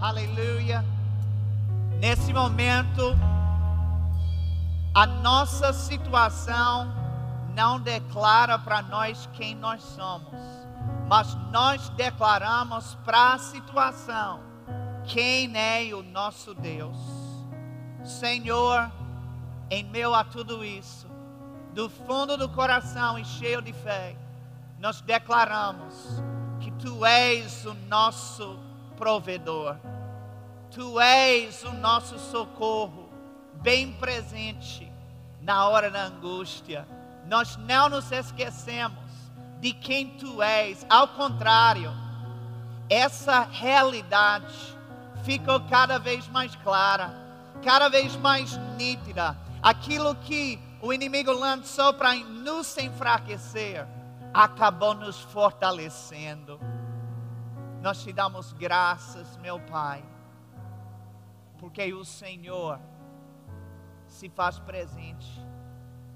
Aleluia. Nesse momento, a nossa situação não declara para nós quem nós somos, mas nós declaramos para a situação quem é o nosso Deus. Senhor, em meio a tudo isso, do fundo do coração e cheio de fé, nós declaramos que Tu és o nosso provedor, Tu és o nosso socorro, bem presente na hora da angústia. Nós não nos esquecemos de quem Tu és, ao contrário, essa realidade ficou cada vez mais clara, cada vez mais nítida. Aquilo que o inimigo lançou para nos enfraquecer, acabou nos fortalecendo. Nós te damos graças, meu Pai, porque o Senhor se faz presente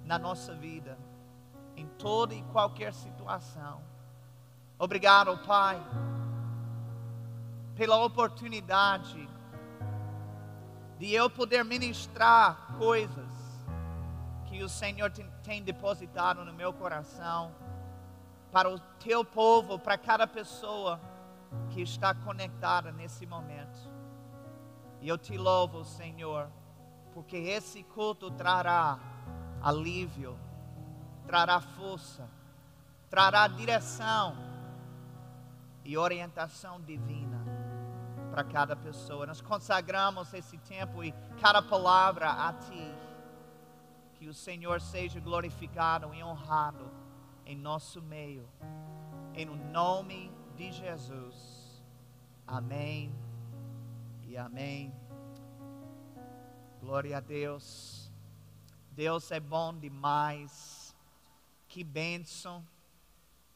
na nossa vida, em toda e qualquer situação. Obrigado, Pai, pela oportunidade de eu poder ministrar coisas que o Senhor tem depositado no meu coração para o teu povo, para cada pessoa que está conectada nesse momento. E eu te louvo, Senhor, porque esse culto trará alívio, trará força, trará direção e orientação divina para cada pessoa. Nós consagramos esse tempo e cada palavra a Ti. Que o Senhor seja glorificado e honrado em nosso meio. Em nome de Jesus. Amém e amém. Glória a Deus. Deus é bom demais. Que bênção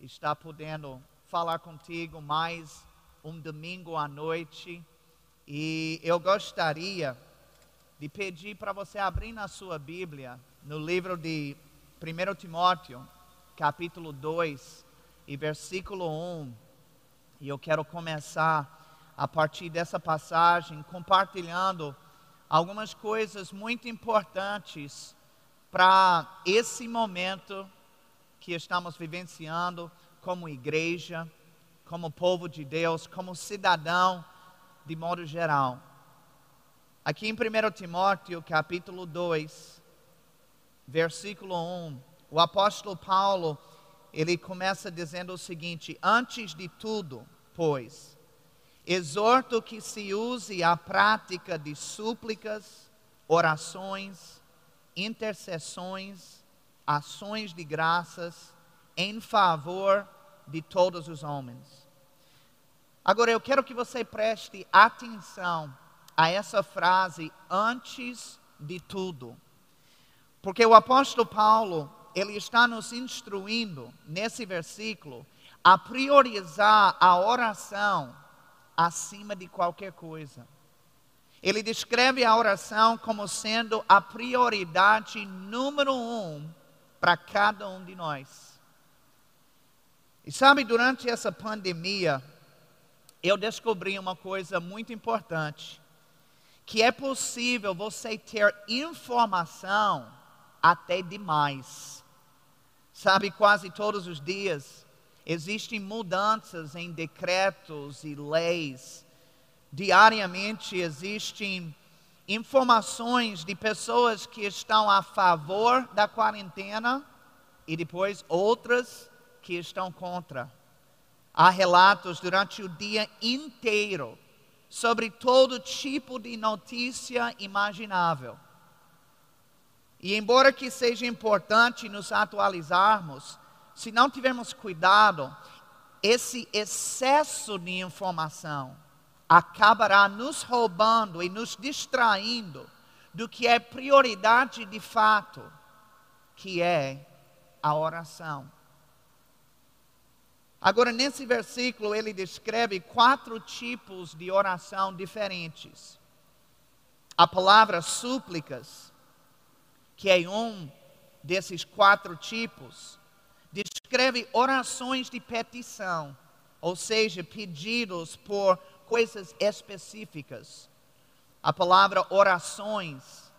estar podendo falar contigo mais um domingo à noite. E eu gostaria de pedir para você abrir na sua Bíblia, no livro de 1 Timóteo, capítulo 2 e versículo 1. E eu quero começar a partir dessa passagem compartilhando algumas coisas muito importantes para esse momento que estamos vivenciando como igreja, como povo de Deus, como cidadão de modo geral. Aqui em 1 Timóteo, capítulo 2, versículo 1, o apóstolo Paulo, ele começa dizendo o seguinte: Antes de tudo, pois, exorto que se use a prática de súplicas, orações, intercessões, ações de graças em favor de todos os homens. Agora eu quero que você preste atenção a essa frase antes de tudo. Porque o apóstolo Paulo, ele está nos instruindo nesse versículo a priorizar a oração acima de qualquer coisa. Ele descreve a oração como sendo a prioridade número um para cada um de nós. E sabe, durante essa pandemia, eu descobri uma coisa muito importante: que é possível você ter informação até demais. Sabe, quase todos os dias existem mudanças em decretos e leis. Diariamente existem informações de pessoas que estão a favor da quarentena e depois outras que estão contra. Há relatos durante o dia inteiro sobre todo tipo de notícia imaginável. E embora que seja importante nos atualizarmos, se não tivermos cuidado, esse excesso de informação acabará nos roubando e nos distraindo do que é prioridade de fato, que é a oração. Agora, nesse versículo, ele descreve quatro tipos de oração diferentes. A palavra súplicas que é um desses quatro tipos, descreve orações de petição, ou seja, pedidos por coisas específicas. A palavra orações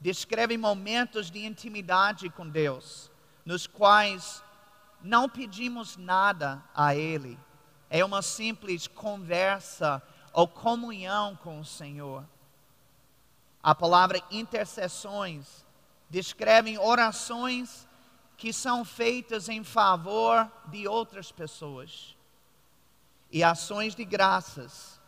descreve momentos de intimidade com Deus, nos quais não pedimos nada a Ele, é uma simples conversa ou comunhão com o Senhor. A palavra intercessões descreve orações que são feitas em favor de outras pessoas. E ações de graças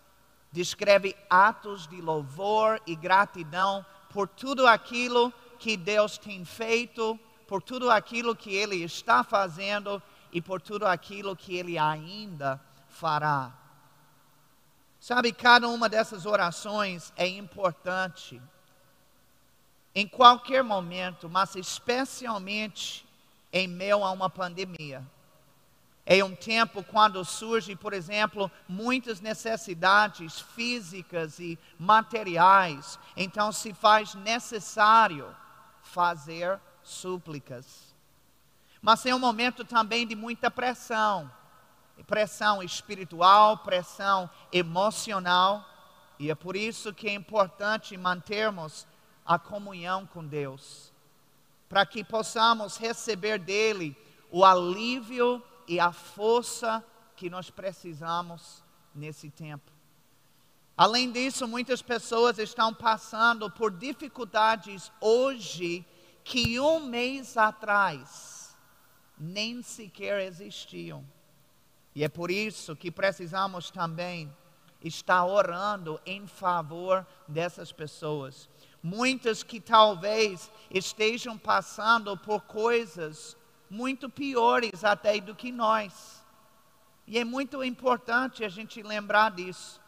descreve atos de louvor e gratidão por tudo aquilo que Deus tem feito, por tudo aquilo que Ele está fazendo e por tudo aquilo que Ele ainda fará. Sabe, cada uma dessas orações é importante em qualquer momento, mas especialmente em meio a uma pandemia. Em um tempo quando surgem, por exemplo, muitas necessidades físicas e materiais, então se faz necessário fazer súplicas. Mas é um momento também de muita pressão pressão espiritual, pressão emocional, e é por isso que é importante mantermos a comunhão com Deus, para que possamos receber dele o alívio e a força que nós precisamos nesse tempo. Além disso, muitas pessoas estão passando por dificuldades hoje que um mês atrás nem sequer existiam. E é por isso que precisamos também estar orando em favor dessas pessoas. Muitas que talvez estejam passando por coisas muito piores até do que nós. E é muito importante a gente lembrar disso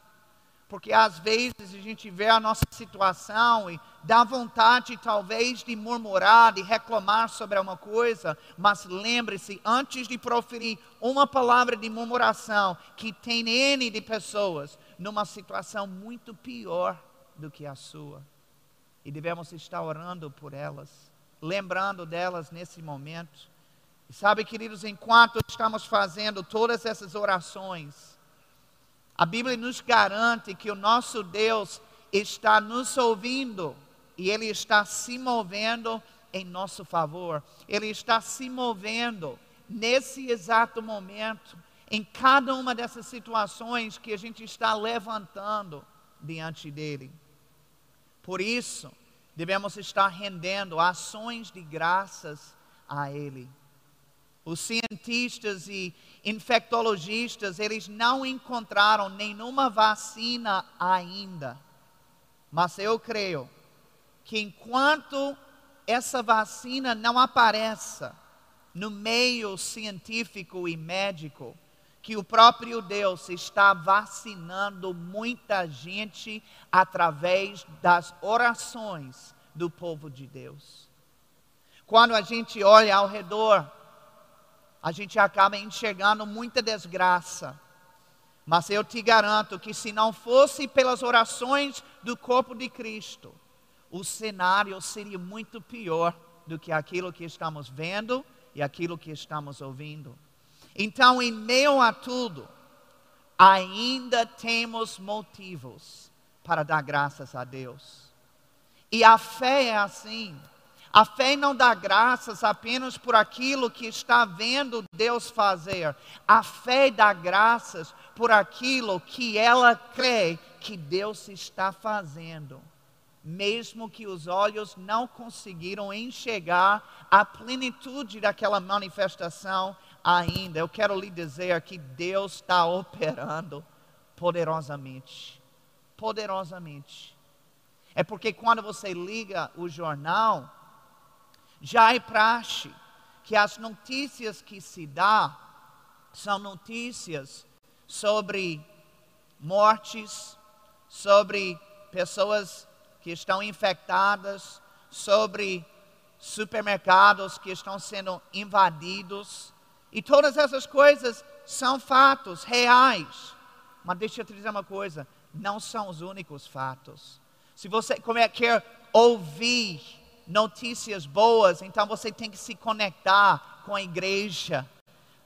porque às vezes a gente vê a nossa situação e dá vontade talvez de murmurar, de reclamar sobre uma coisa, mas lembre-se, antes de proferir uma palavra de murmuração, que tem N de pessoas numa situação muito pior do que a sua. E devemos estar orando por elas, lembrando delas nesse momento. E sabe, queridos, enquanto estamos fazendo todas essas orações, a Bíblia nos garante que o nosso Deus está nos ouvindo e Ele está se movendo em nosso favor. Ele está se movendo nesse exato momento, em cada uma dessas situações que a gente está levantando diante dele. Por isso, devemos estar rendendo ações de graças a Ele. Os cientistas e infectologistas, eles não encontraram nenhuma vacina ainda. Mas eu creio que enquanto essa vacina não apareça no meio científico e médico, que o próprio Deus está vacinando muita gente através das orações do povo de Deus. Quando a gente olha ao redor, a gente acaba enxergando muita desgraça. Mas eu te garanto que se não fosse pelas orações do corpo de Cristo, o cenário seria muito pior do que aquilo que estamos vendo e aquilo que estamos ouvindo. Então, em meio a tudo, ainda temos motivos para dar graças a Deus. E a fé é assim. A fé não dá graças apenas por aquilo que está vendo Deus fazer. A fé dá graças por aquilo que ela crê que Deus está fazendo. Mesmo que os olhos não conseguiram enxergar a plenitude daquela manifestação ainda. Eu quero lhe dizer que Deus está operando poderosamente. Poderosamente. É porque quando você liga o jornal, já é praxe que as notícias que se dá são notícias sobre mortes, sobre pessoas que estão infectadas, sobre supermercados que estão sendo invadidos. E todas essas coisas são fatos reais. Mas deixa eu te dizer uma coisa: não são os únicos fatos. Se você quer ouvir notícias boas, então você tem que se conectar com a igreja,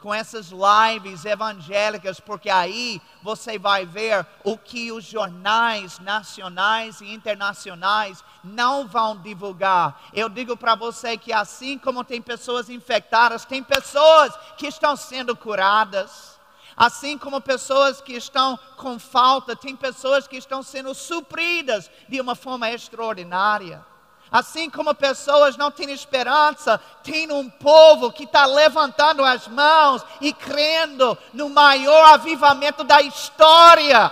com essas lives evangélicas, porque aí você vai ver o que os jornais nacionais e internacionais não vão divulgar. Eu digo para você que assim como tem pessoas infectadas, tem pessoas que estão sendo curadas. Assim como pessoas que estão com falta, tem pessoas que estão sendo supridas de uma forma extraordinária. Assim como pessoas não têm esperança, tem um povo que está levantando as mãos e crendo no maior avivamento da história.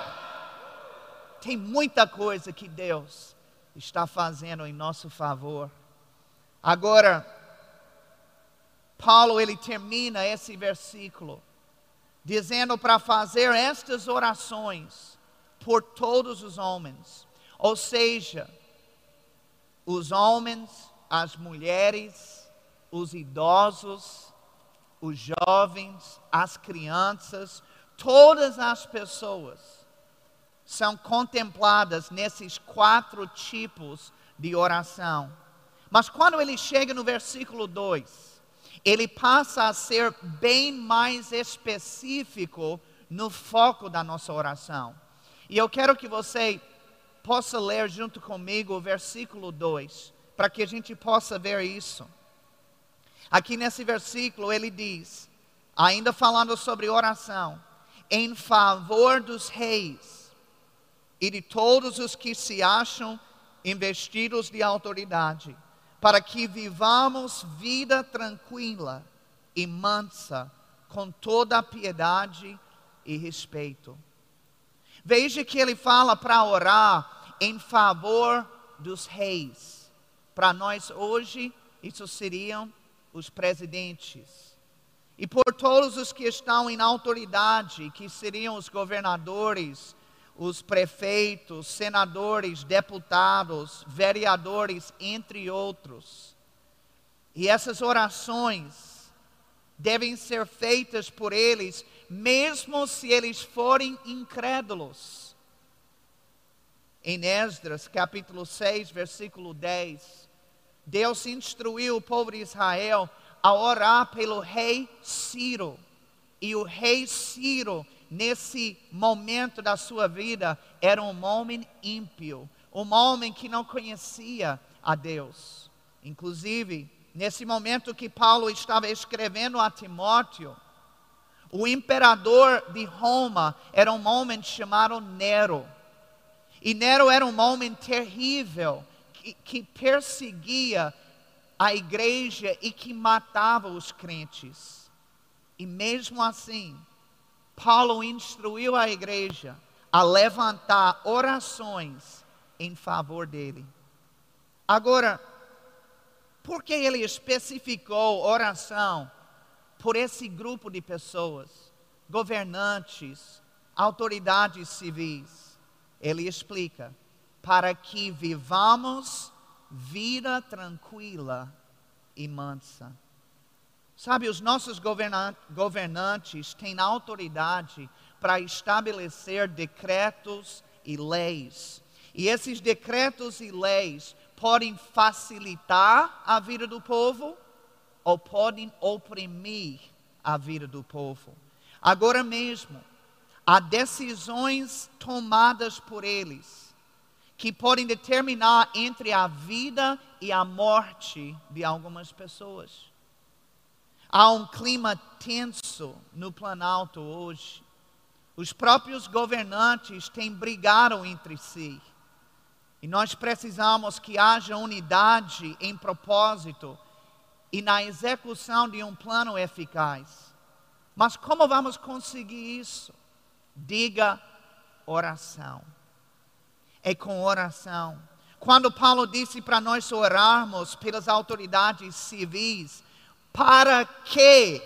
Tem muita coisa que Deus está fazendo em nosso favor. Agora, Paulo ele termina esse versículo dizendo para fazer estas orações por todos os homens, ou seja, os homens, as mulheres, os idosos, os jovens, as crianças, todas as pessoas são contempladas nesses quatro tipos de oração. Mas quando ele chega no versículo 2, ele passa a ser bem mais específico no foco da nossa oração. E eu quero que você possa ler junto comigo o versículo 2, para que a gente possa ver isso. Aqui nesse versículo ele diz, ainda falando sobre oração, em favor dos reis e de todos os que se acham investidos de autoridade, para que vivamos vida tranquila e mansa, com toda piedade e respeito. Veja que ele fala para orar em favor dos reis. Para nós hoje, isso seriam os presidentes. E por todos os que estão em autoridade, que seriam os governadores, os prefeitos, senadores, deputados, vereadores, entre outros. E essas orações devem ser feitas por eles mesmo se eles forem incrédulos. Em Esdras, capítulo 6, versículo 10, Deus instruiu o povo de Israel a orar pelo rei Ciro. E o rei Ciro, nesse momento da sua vida, era um homem ímpio, um homem que não conhecia a Deus. Inclusive, nesse momento que Paulo estava escrevendo a Timóteo, o imperador de Roma era um homem chamado Nero. E Nero era um homem terrível, que, que perseguia a igreja e que matava os crentes. E mesmo assim, Paulo instruiu a igreja a levantar orações em favor dele. Agora, por que ele especificou oração por esse grupo de pessoas, governantes, autoridades civis. Ele explica: para que vivamos vida tranquila e mansa. Sabe, os nossos governantes têm autoridade para estabelecer decretos e leis. E esses decretos e leis podem facilitar a vida do povo ou podem oprimir a vida do povo. Agora mesmo, há decisões tomadas por eles que podem determinar entre a vida e a morte de algumas pessoas. Há um clima tenso no Planalto hoje. Os próprios governantes têm brigado entre si. E nós precisamos que haja unidade em propósito e na execução de um plano eficaz. Mas como vamos conseguir isso? Diga oração. É com oração. Quando Paulo disse para nós orarmos pelas autoridades civis, para que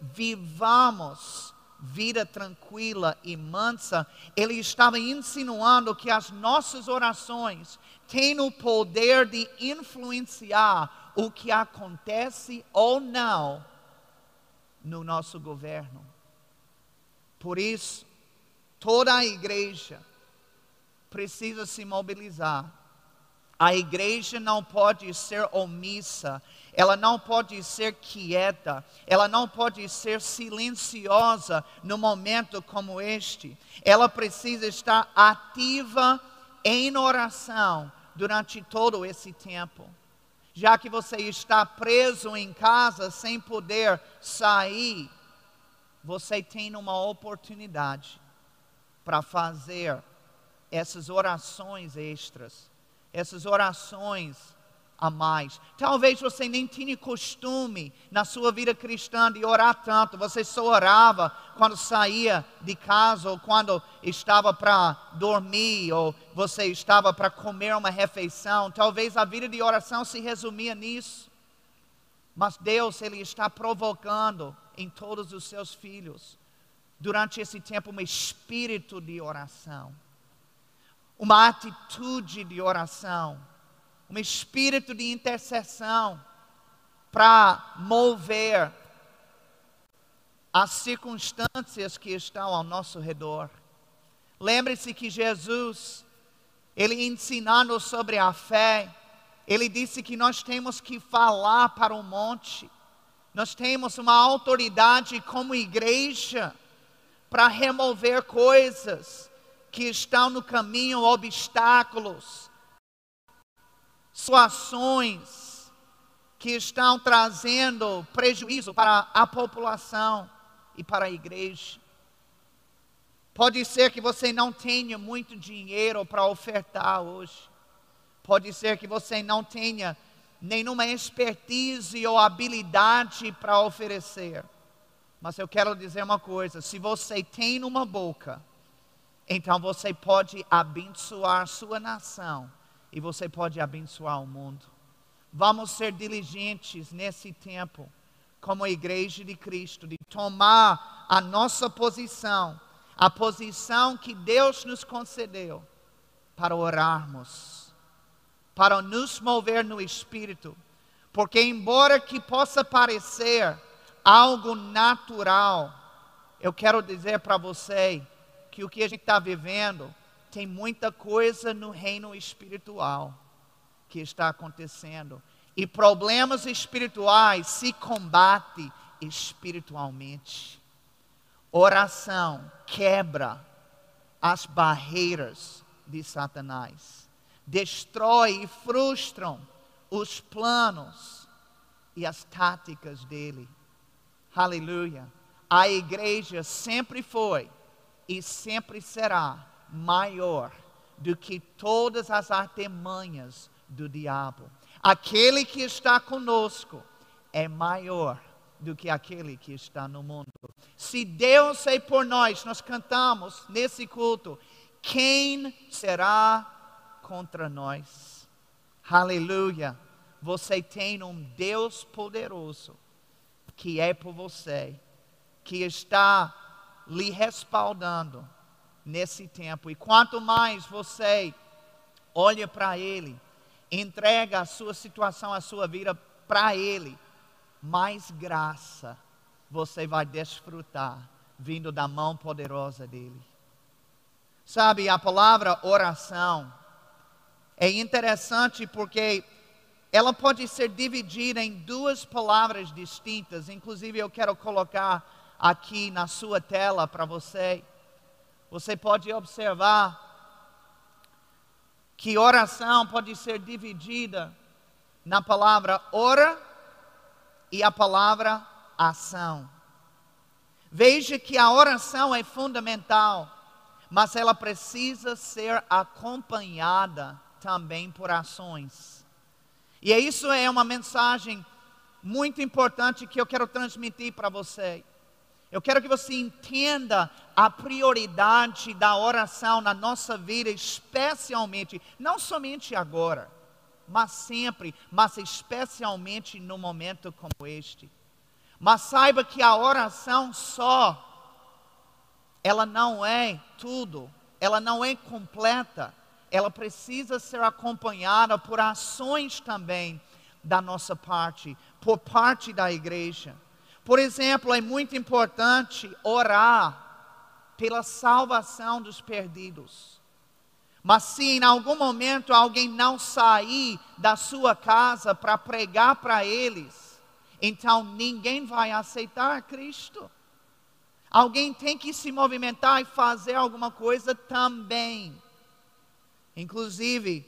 vivamos vida tranquila e mansa, ele estava insinuando que as nossas orações têm o poder de influenciar o que acontece ou não no nosso governo. Por isso, toda a igreja precisa se mobilizar A igreja não pode ser omissa, ela não pode ser quieta, ela não pode ser silenciosa no momento como este. Ela precisa estar ativa em oração durante todo esse tempo. Já que você está preso em casa sem poder sair, você tem uma oportunidade para fazer essas orações extras, essas orações a mais. Talvez você nem tinha costume na sua vida cristã de orar tanto. Você só orava quando saía de casa ou quando estava para dormir ou você estava para comer uma refeição. Talvez a vida de oração se resumia nisso. Mas Deus ele está provocando em todos os seus filhos durante esse tempo um espírito de oração, uma atitude de oração um espírito de intercessão para mover as circunstâncias que estão ao nosso redor. Lembre-se que Jesus, ele ensinando sobre a fé, ele disse que nós temos que falar para o monte. Nós temos uma autoridade como igreja para remover coisas que estão no caminho, obstáculos, situações que estão trazendo prejuízo para a população e para a igreja. Pode ser que você não tenha muito dinheiro para ofertar hoje. Pode ser que você não tenha nenhuma expertise ou habilidade para oferecer. Mas eu quero dizer uma coisa: se você tem uma boca, então você pode abençoar sua nação e você pode abençoar o mundo. Vamos ser diligentes nesse tempo, como igreja de Cristo, de tomar a nossa posição, a posição que Deus nos concedeu, para orarmos, para nos mover no Espírito, porque, embora que possa parecer algo natural, eu quero dizer para você que o que a gente está vivendo tem muita coisa no reino espiritual que está acontecendo. E problemas espirituais se combate espiritualmente. Oração quebra as barreiras de Satanás. Destrói e frustram os planos e as táticas dele. Aleluia. A igreja sempre foi e sempre será maior do que todas as artimanhas do diabo. Aquele que está conosco é maior do que aquele que está no mundo. Se Deus é por nós, nós cantamos nesse culto, quem será contra nós? Aleluia. Você tem um Deus poderoso que é por você, que está lhe respaldando nesse tempo. E quanto mais você olha para Ele, entrega a sua situação, a sua vida para Ele, mais graça você vai desfrutar vindo da mão poderosa dEle. Sabe, a palavra oração é interessante porque ela pode ser dividida em duas palavras distintas, inclusive eu quero colocar aqui na sua tela para você. Você pode observar que oração pode ser dividida na palavra ora e a palavra ação. Veja que a oração é fundamental, mas ela precisa ser acompanhada também por ações. E isso é uma mensagem muito importante que eu quero transmitir para você. Eu quero que você entenda a prioridade da oração na nossa vida, especialmente, não somente agora, mas sempre, mas especialmente no momento como este. Mas saiba que a oração só, ela não é tudo, ela não é completa, ela precisa ser acompanhada por ações também da nossa parte, por parte da igreja. Por exemplo, é muito importante orar pela salvação dos perdidos. Mas se em algum momento alguém não sair da sua casa para pregar para eles, então ninguém vai aceitar Cristo. Alguém tem que se movimentar e fazer alguma coisa também. Inclusive,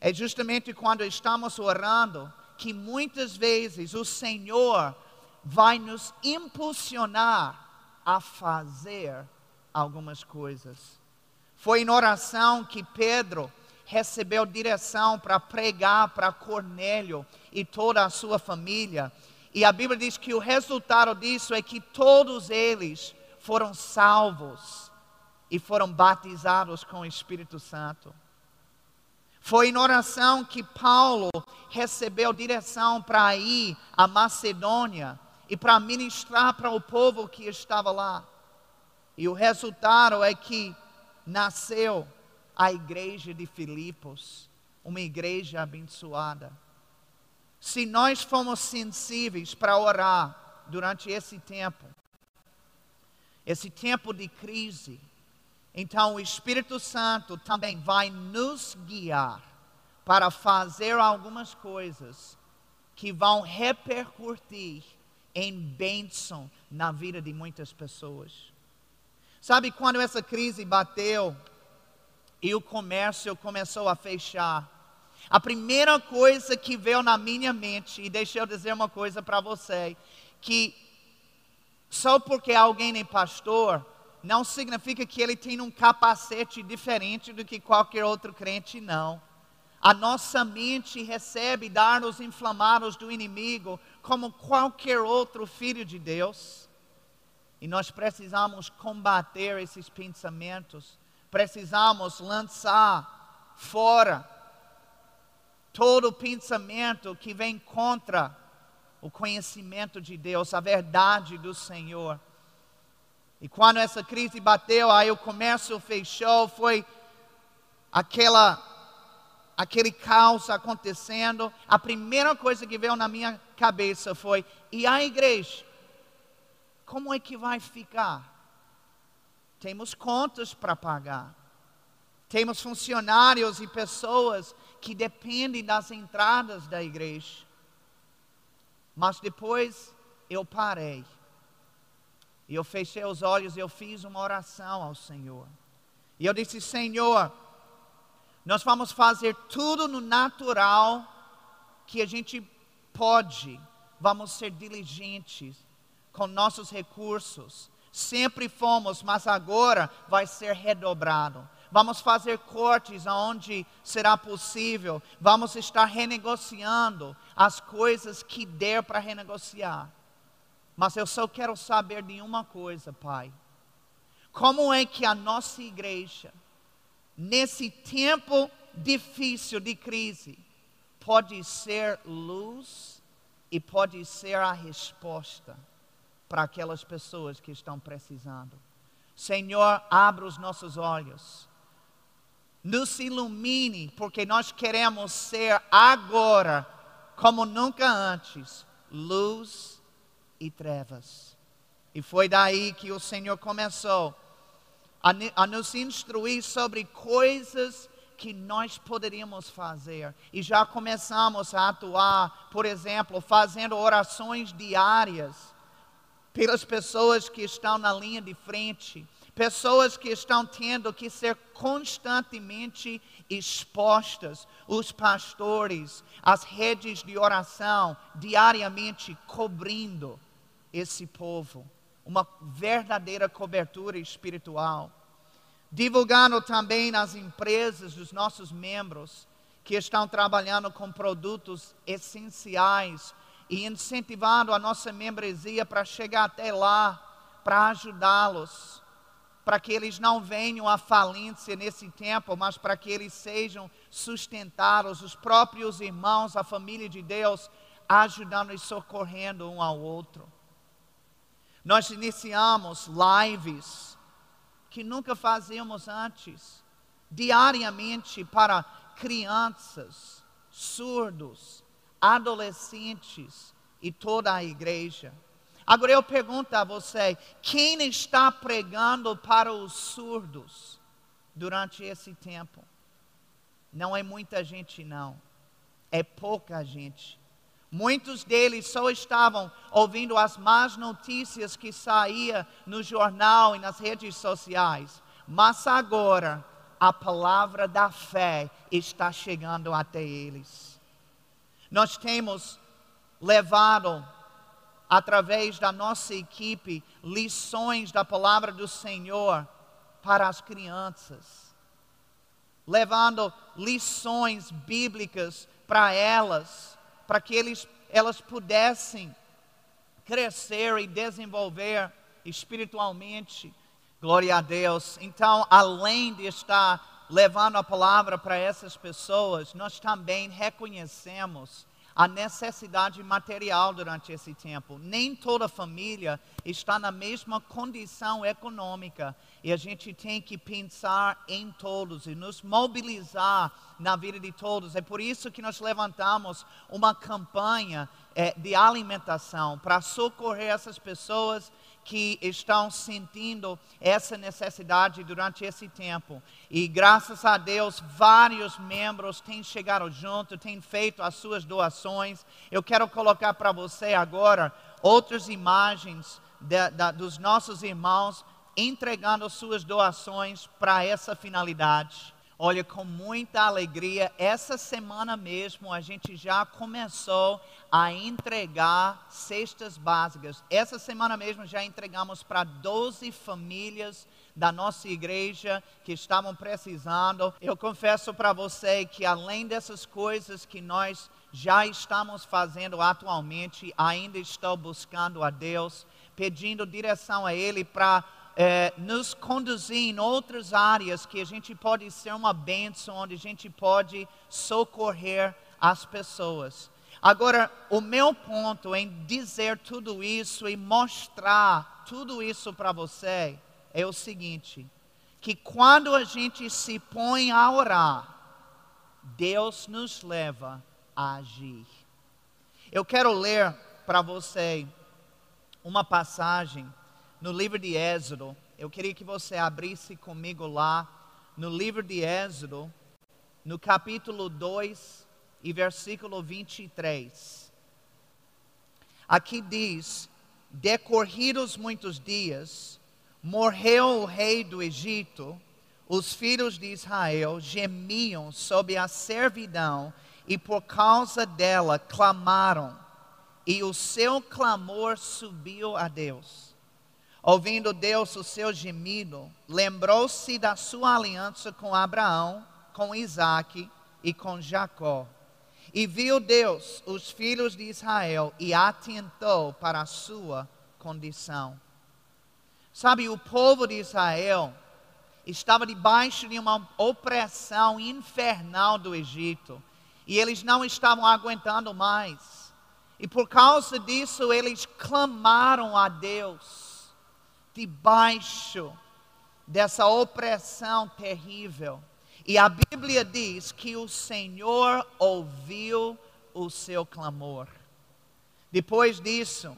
é justamente quando estamos orando que muitas vezes o Senhor vai nos impulsionar a fazer algumas coisas. Foi em oração que Pedro recebeu direção para pregar para Cornélio e toda a sua família. E a Bíblia diz que o resultado disso é que todos eles foram salvos e foram batizados com o Espírito Santo. Foi em oração que Paulo recebeu direção para ir à Macedônia e para ministrar para o povo que estava lá. E o resultado é que nasceu a igreja de Filipos, uma igreja abençoada. Se nós formos sensíveis para orar durante esse tempo, esse tempo de crise, então o Espírito Santo também vai nos guiar para fazer algumas coisas que vão repercutir em bênção na vida de muitas pessoas. Sabe quando essa crise bateu e o comércio começou a fechar? A primeira coisa que veio na minha mente, e deixa eu dizer uma coisa para você, que só porque alguém é pastor, não significa que ele tem um capacete diferente do que qualquer outro crente, não. A nossa mente recebe dardos inflamados do inimigo como qualquer outro filho de Deus. E nós precisamos combater esses pensamentos, precisamos lançar fora todo pensamento que vem contra o conhecimento de Deus, a verdade do Senhor. E quando essa crise bateu, aí o comércio fechou, foi aquela aquele caos acontecendo. A primeira coisa que veio na minha cabeça foi: e a igreja? como é que vai ficar? Temos contas para pagar. Temos funcionários e pessoas que dependem das entradas da igreja. Mas depois eu parei. E eu fechei os olhos e eu fiz uma oração ao Senhor. E eu disse: Senhor, nós vamos fazer tudo no natural que a gente pode. Vamos ser diligentes com nossos recursos. Sempre fomos, mas agora vai ser redobrado. Vamos fazer cortes aonde será possível. Vamos estar renegociando as coisas que der para renegociar. Mas eu só quero saber de uma coisa, Pai. Como é que a nossa igreja, nesse tempo difícil de crise, pode ser luz e pode ser a resposta? para aquelas pessoas que estão precisando. Senhor, abra os nossos olhos. Nos ilumine, porque nós queremos ser agora, como nunca antes, luz e trevas. E foi daí que o Senhor começou a, nos instruir sobre coisas que nós poderíamos fazer. E já começamos a atuar, por exemplo, fazendo orações diárias pelas pessoas que estão na linha de frente, pessoas que estão tendo que ser constantemente expostas, os pastores, as redes de oração, diariamente cobrindo esse povo, uma verdadeira cobertura espiritual. Divulgando também nas empresas dos nossos membros que estão trabalhando com produtos essenciais e incentivando a nossa membresia para chegar até lá, para ajudá-los, para que eles não venham à falência nesse tempo, mas para que eles sejam sustentados, os próprios irmãos, a família de Deus, ajudando e socorrendo um ao outro. Nós iniciamos lives que nunca fazíamos antes, diariamente para crianças, surdos, adolescentes e toda a igreja. Agora eu pergunto a você: quem está pregando para os surdos durante esse tempo? Não é muita gente, não. É pouca gente. Muitos deles só estavam ouvindo as más notícias que saía no jornal e nas redes sociais. Mas agora a palavra da fé está chegando até eles. Nós temos levado através da nossa equipe lições da palavra do Senhor para as crianças, levando lições bíblicas para elas, para que eles, elas pudessem crescer e desenvolver espiritualmente. Glória a Deus. Então, além de estar levando a palavra para essas pessoas, nós também reconhecemos a necessidade material durante esse tempo. Nem toda família está na mesma condição econômica e a gente tem que pensar em todos e nos mobilizar na vida de todos. É por isso que nós levantamos uma campanha é, de alimentação para socorrer essas pessoas que estão sentindo essa necessidade durante esse tempo. E graças a Deus, vários membros têm chegado junto, têm feito as suas doações. Eu quero colocar para você agora outras imagens de, de, dos nossos irmãos entregando suas doações para essa finalidade. Olha, com muita alegria, essa semana mesmo a gente já começou a entregar cestas básicas. Essa semana mesmo já entregamos para 12 famílias da nossa igreja que estavam precisando. Eu confesso para você que além dessas coisas que nós já estamos fazendo atualmente, ainda estou buscando a Deus, pedindo direção a Ele para é, nos conduzir em outras áreas que a gente pode ser uma bênção, onde a gente pode socorrer as pessoas. Agora, o meu ponto em dizer tudo isso e mostrar tudo isso para você é o seguinte: que quando a gente se põe a orar, Deus nos leva a agir. Eu quero ler para você uma passagem no livro de Êxodo. Eu queria que você abrisse comigo lá no livro de Êxodo, no capítulo 2 e versículo 23. Aqui diz: Decorridos muitos dias, morreu o rei do Egito, os filhos de Israel gemiam sob a servidão e por causa dela clamaram, e o seu clamor subiu a Deus. Ouvindo Deus o seu gemido, lembrou-se da sua aliança com Abraão, com Isaac e com Jacó. E viu Deus os filhos de Israel e atentou para a sua condição. Sabe, o povo de Israel estava debaixo de uma opressão infernal do Egito e eles não estavam aguentando mais. E por causa disso, eles clamaram a Deus debaixo dessa opressão terrível. E a Bíblia diz que o Senhor ouviu o seu clamor. Depois disso,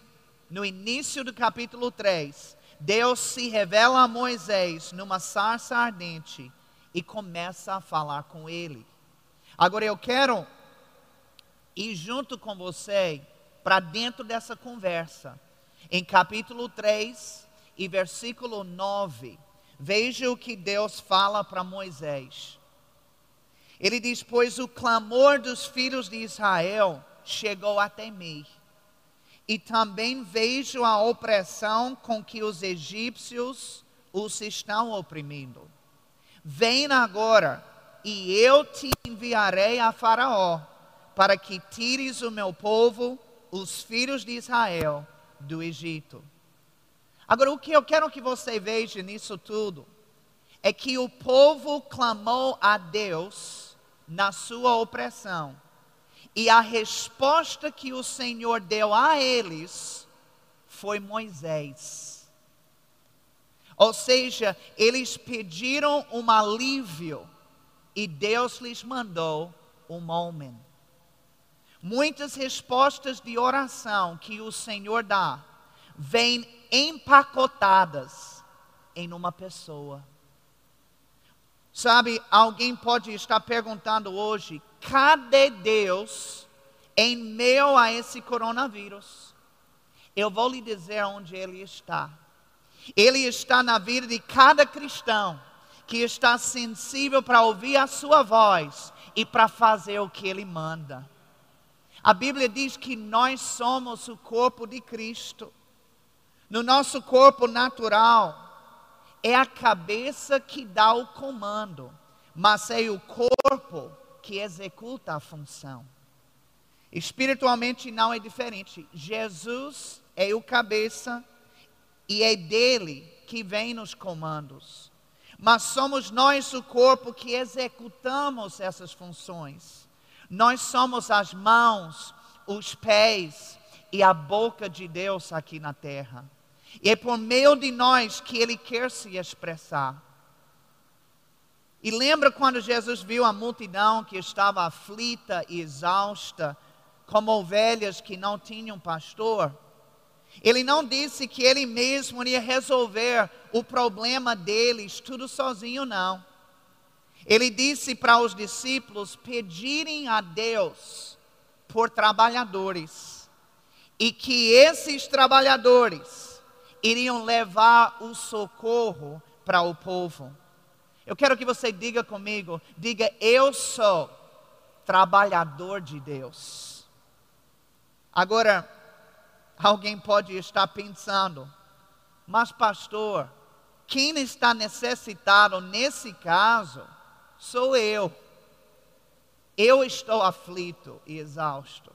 no início do capítulo 3, Deus se revela a Moisés numa sarça ardente e começa a falar com ele. Agora eu quero ir junto com você para dentro dessa conversa. Em capítulo 3, e versículo 9, veja o que Deus fala para Moisés. Ele diz: Pois o clamor dos filhos de Israel chegou até mim, e também vejo a opressão com que os egípcios os estão oprimindo. Vem agora, e eu te enviarei a Faraó, para que tires o meu povo, os filhos de Israel, do Egito. Agora, o que eu quero que você veja nisso tudo é que o povo clamou a Deus na sua opressão. E a resposta que o Senhor deu a eles foi Moisés. Ou seja, eles pediram um alívio e Deus lhes mandou um homem. Muitas respostas de oração que o Senhor dá vêm empacotadas em uma pessoa. Sabe, alguém pode estar perguntando hoje: cadê Deus em meio a esse coronavírus? Eu vou lhe dizer onde Ele está. Ele está na vida de cada cristão que está sensível para ouvir a Sua voz e para fazer o que Ele manda. A Bíblia diz que nós somos o corpo de Cristo. No nosso corpo natural, é a cabeça que dá o comando, mas é o corpo que executa a função. Espiritualmente não é diferente. Jesus é o cabeça e é dele que vem nos comandos. Mas somos nós o corpo que executamos essas funções. Nós somos as mãos, os pés e a boca de Deus aqui na terra. E é por meio de nós que ele quer se expressar. E lembra quando Jesus viu a multidão que estava aflita e exausta, como ovelhas que não tinham pastor? Ele não disse que ele mesmo iria resolver o problema deles tudo sozinho, não. Ele disse para os discípulos pedirem a Deus por trabalhadores, e que esses trabalhadores iriam levar o socorro para o povo. Eu quero que você diga comigo, diga eu sou trabalhador de Deus. Agora, alguém pode estar pensando, mas pastor, quem está necessitado nesse caso sou eu. Eu estou aflito e exausto.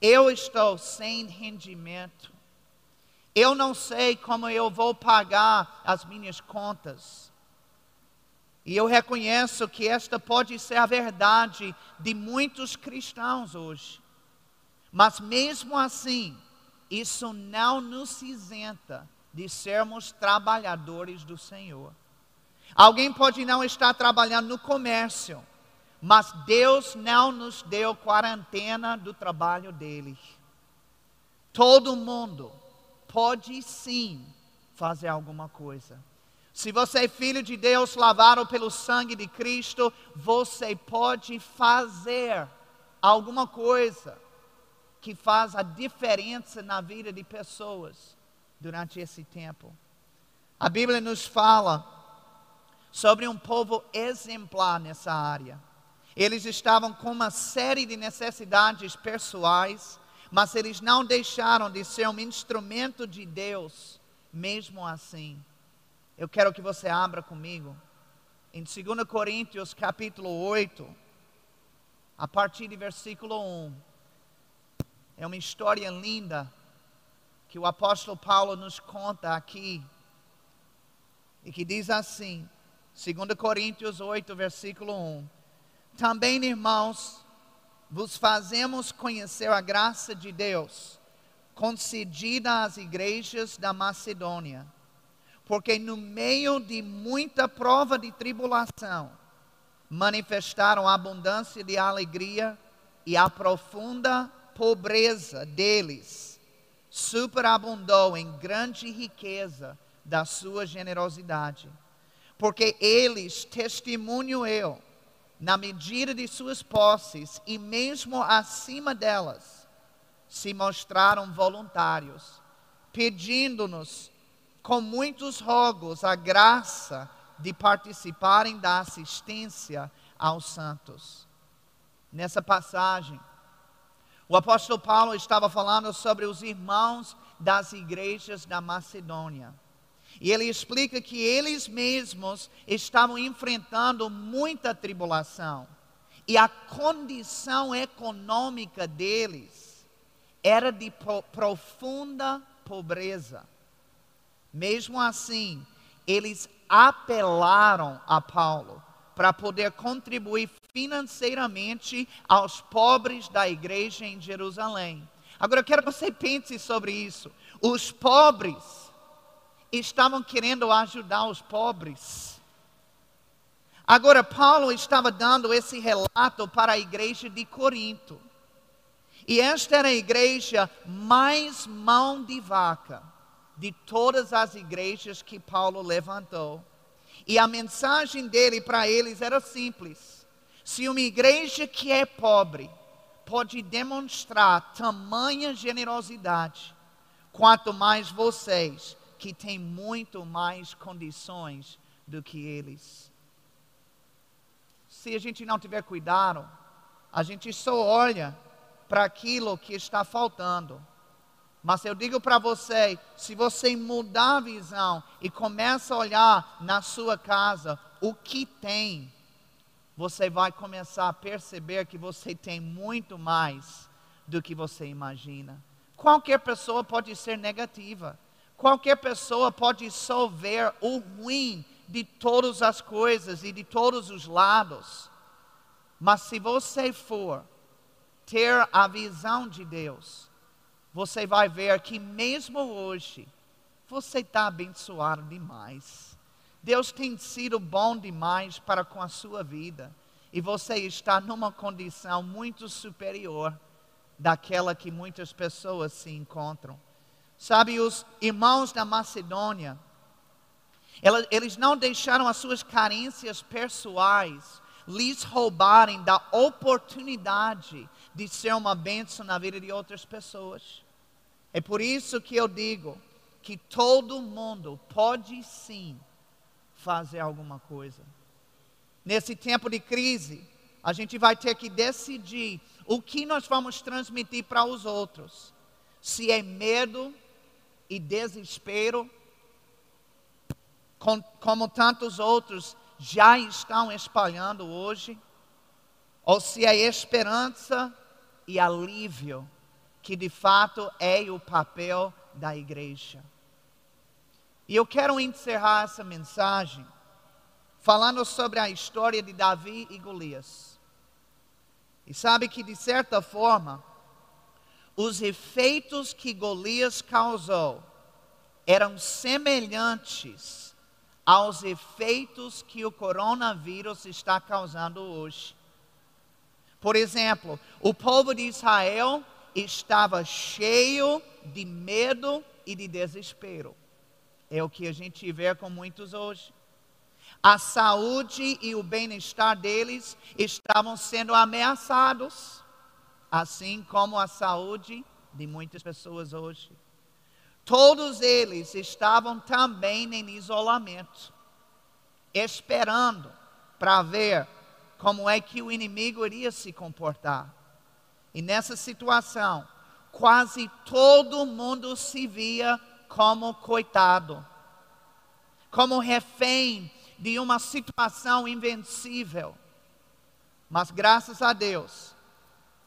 Eu estou sem rendimento. Eu não sei como eu vou pagar as minhas contas. E eu reconheço que esta pode ser a verdade de muitos cristãos hoje. Mas mesmo assim, isso não nos isenta de sermos trabalhadores do Senhor. Alguém pode não estar trabalhando no comércio, mas Deus não nos deu quarentena do trabalho dele. Todo mundo pode sim fazer alguma coisa. Se você é filho de Deus, lavado pelo sangue de Cristo, você pode fazer alguma coisa que faz a diferença na vida de pessoas durante esse tempo. A Bíblia nos fala sobre um povo exemplar nessa área. Eles estavam com uma série de necessidades pessoais, mas eles não deixaram de ser um instrumento de Deus, mesmo assim. Eu quero que você abra comigo em 2 Coríntios capítulo 8, a partir de versículo 1. É uma história linda que o apóstolo Paulo nos conta aqui. E que diz assim, 2 Coríntios 8, versículo 1. Também, irmãos, vos fazemos conhecer a graça de Deus concedida às igrejas da Macedônia, porque no meio de muita prova de tribulação, manifestaram abundância de alegria e a profunda pobreza deles superabundou em grande riqueza da sua generosidade. Porque eles, testemunho eu, na medida de suas posses e mesmo acima delas, se mostraram voluntários, pedindo-nos com muitos rogos a graça de participarem da assistência aos santos. Nessa passagem, o apóstolo Paulo estava falando sobre os irmãos das igrejas da Macedônia. E ele explica que eles mesmos estavam enfrentando muita tribulação. E a condição econômica deles era de profunda pobreza. Mesmo assim, eles apelaram a Paulo para poder contribuir financeiramente aos pobres da igreja em Jerusalém. Agora eu quero que você pense sobre isso. Os pobres estavam querendo ajudar os pobres. Agora, Paulo estava dando esse relato para a igreja de Corinto. E esta era a igreja mais mão de vaca de todas as igrejas que Paulo levantou. E a mensagem dele para eles era simples: se uma igreja que é pobre pode demonstrar tamanha generosidade, quanto mais vocês que têm muito mais condições do que eles. Se a gente não tiver cuidado, a gente só olha para aquilo que está faltando. Mas eu digo para você, se você mudar a visão e começa a olhar na sua casa o que tem, você vai começar a perceber que você tem muito mais do que você imagina. Qualquer pessoa pode ser negativa. Qualquer pessoa pode só ver o ruim de todas as coisas e de todos os lados. Mas se você for ter a visão de Deus, você vai ver que mesmo hoje, você está abençoado demais. Deus tem sido bom demais para com a sua vida. E você está numa condição muito superior daquela que muitas pessoas se encontram. Sabe, os irmãos da Macedônia, eles não deixaram as suas carências pessoais lhes roubarem da oportunidade de ser uma bênção na vida de outras pessoas. É por isso que eu digo que todo mundo pode sim fazer alguma coisa. Nesse tempo de crise, a gente vai ter que decidir o que nós vamos transmitir para os outros. Se é medo e desespero, com, como tantos outros já estão espalhando hoje, ou se é esperança e alívio, que de fato é o papel da igreja. E eu quero encerrar essa mensagem falando sobre a história de Davi e Golias. E sabe que, de certa forma, os efeitos que Golias causou eram semelhantes aos efeitos que o coronavírus está causando hoje. Por exemplo, o povo de Israel estava cheio de medo e de desespero. É o que a gente vê com muitos hoje a saúde e o bem-estar deles estavam sendo ameaçados, assim como a saúde de muitas pessoas hoje. Todos eles estavam também em isolamento, esperando para ver como é que o inimigo iria se comportar. E nessa situação, quase todo mundo se via como coitado, como refém de uma situação invencível. Mas graças a Deus,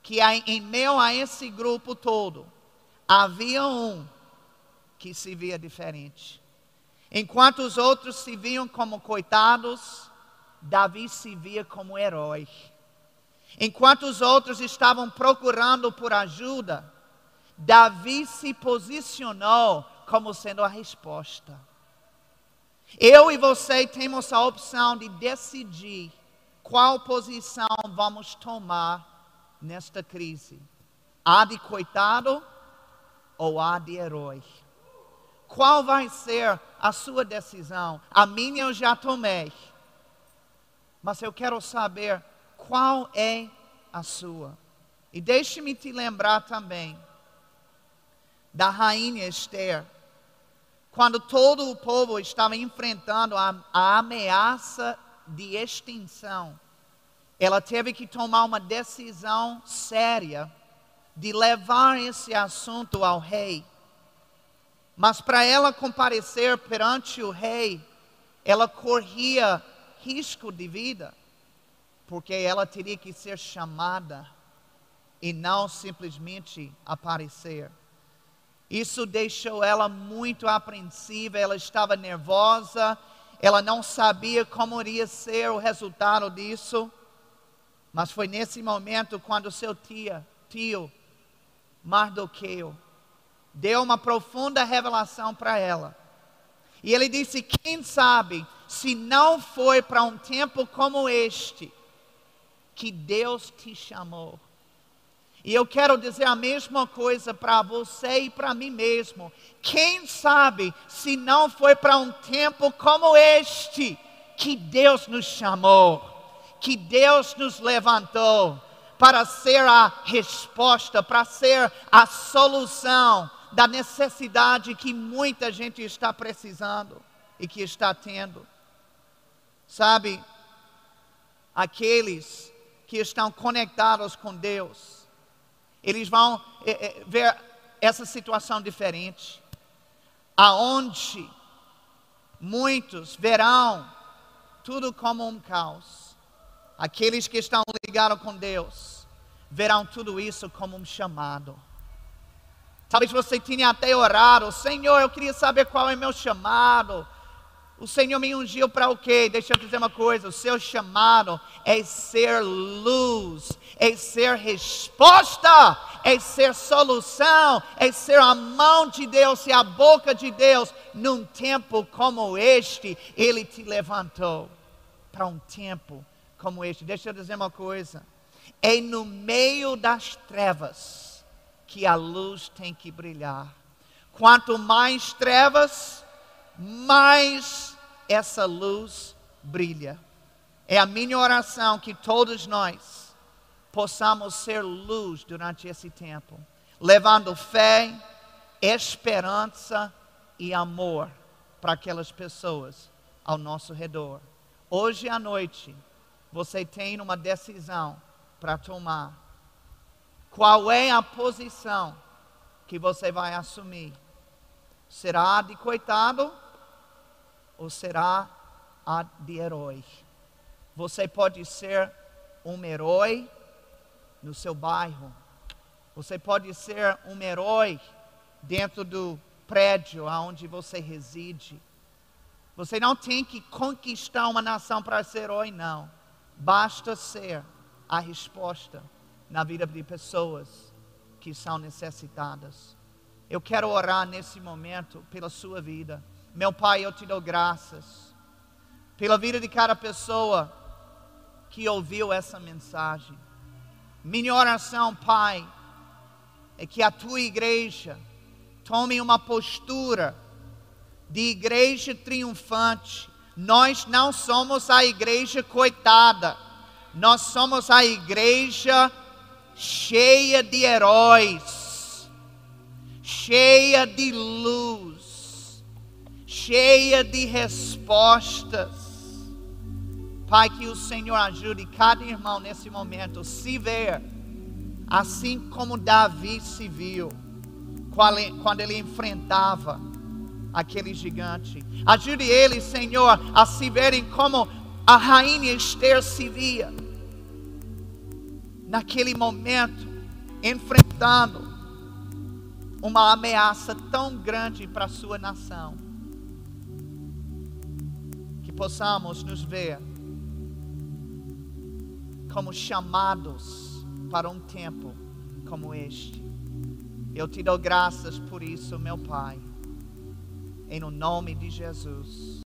que em meio a esse grupo todo, havia um que se via diferente. Enquanto os outros se viam como coitados, Davi se via como herói. Enquanto os outros estavam procurando por ajuda, Davi se posicionou como sendo a resposta. Eu e você temos a opção de decidir qual posição vamos tomar nesta crise: a de coitado ou a de herói. Qual vai ser a sua decisão? A minha eu já tomei. Mas eu quero saber qual é a sua. E deixe-me te lembrar também da rainha Esther quando todo o povo estava enfrentando a, a ameaça de extinção, ela teve que tomar uma decisão séria de levar esse assunto ao rei. Mas para ela comparecer perante o rei, ela corria risco de vida, porque ela teria que ser chamada e não simplesmente aparecer. Isso deixou ela muito apreensiva, ela estava nervosa, ela não sabia como iria ser o resultado disso. Mas foi nesse momento quando seu tia, tio Mardoqueu deu uma profunda revelação para ela. E ele disse: Quem sabe se não foi para um tempo como este que Deus te chamou e eu quero dizer a mesma coisa para você e para mim mesmo. Quem sabe se não foi para um tempo como este que Deus nos chamou, que Deus nos levantou para ser a resposta, para ser a solução da necessidade que muita gente está precisando e que está tendo. Sabe, aqueles que estão conectados com Deus, eles vão é, é, ver essa situação diferente, aonde muitos verão tudo como um caos. Aqueles que estão ligados com Deus verão tudo isso como um chamado. Talvez você tenha até orado, Senhor, eu queria saber qual é meu chamado. O Senhor me ungiu para o quê? Deixa eu dizer uma coisa: o seu chamado é ser luz, é ser resposta, é ser solução, é ser a mão de Deus e a boca de Deus. Num tempo como este, Ele te levantou para um tempo como este. Deixa eu dizer uma coisa: é no meio das trevas que a luz tem que brilhar. Quanto mais trevas, mais essa luz brilha. É a minha oração que todos nós possamos ser luz durante esse tempo, levando fé, esperança e amor para aquelas pessoas ao nosso redor. Hoje à noite, você tem uma decisão para tomar. Qual é a posição que você vai assumir? Será de coitado ou será a de herói? Você pode ser um herói no seu bairro. Você pode ser um herói dentro do prédio onde você reside. Você não tem que conquistar uma nação para ser herói, não. Basta ser a resposta na vida de pessoas que são necessitadas. Eu quero orar nesse momento pela sua vida. Meu Pai, eu te dou graças pela vida de cada pessoa que ouviu essa mensagem. Minha oração, Pai, é que a tua igreja tome uma postura de igreja triunfante. Nós não somos a igreja coitada, nós somos a igreja cheia de heróis, cheia de luz, cheia de respostas. Pai, que o Senhor ajude cada irmão nesse momento se ver assim como Davi se viu quando ele enfrentava aquele gigante. Ajude eles, Senhor, a se verem como a rainha Esther se via naquele momento, enfrentando uma ameaça tão grande para a sua nação. Que possamos nos ver como chamados para um tempo como este. Eu te dou graças por isso, meu Pai, em nome de Jesus.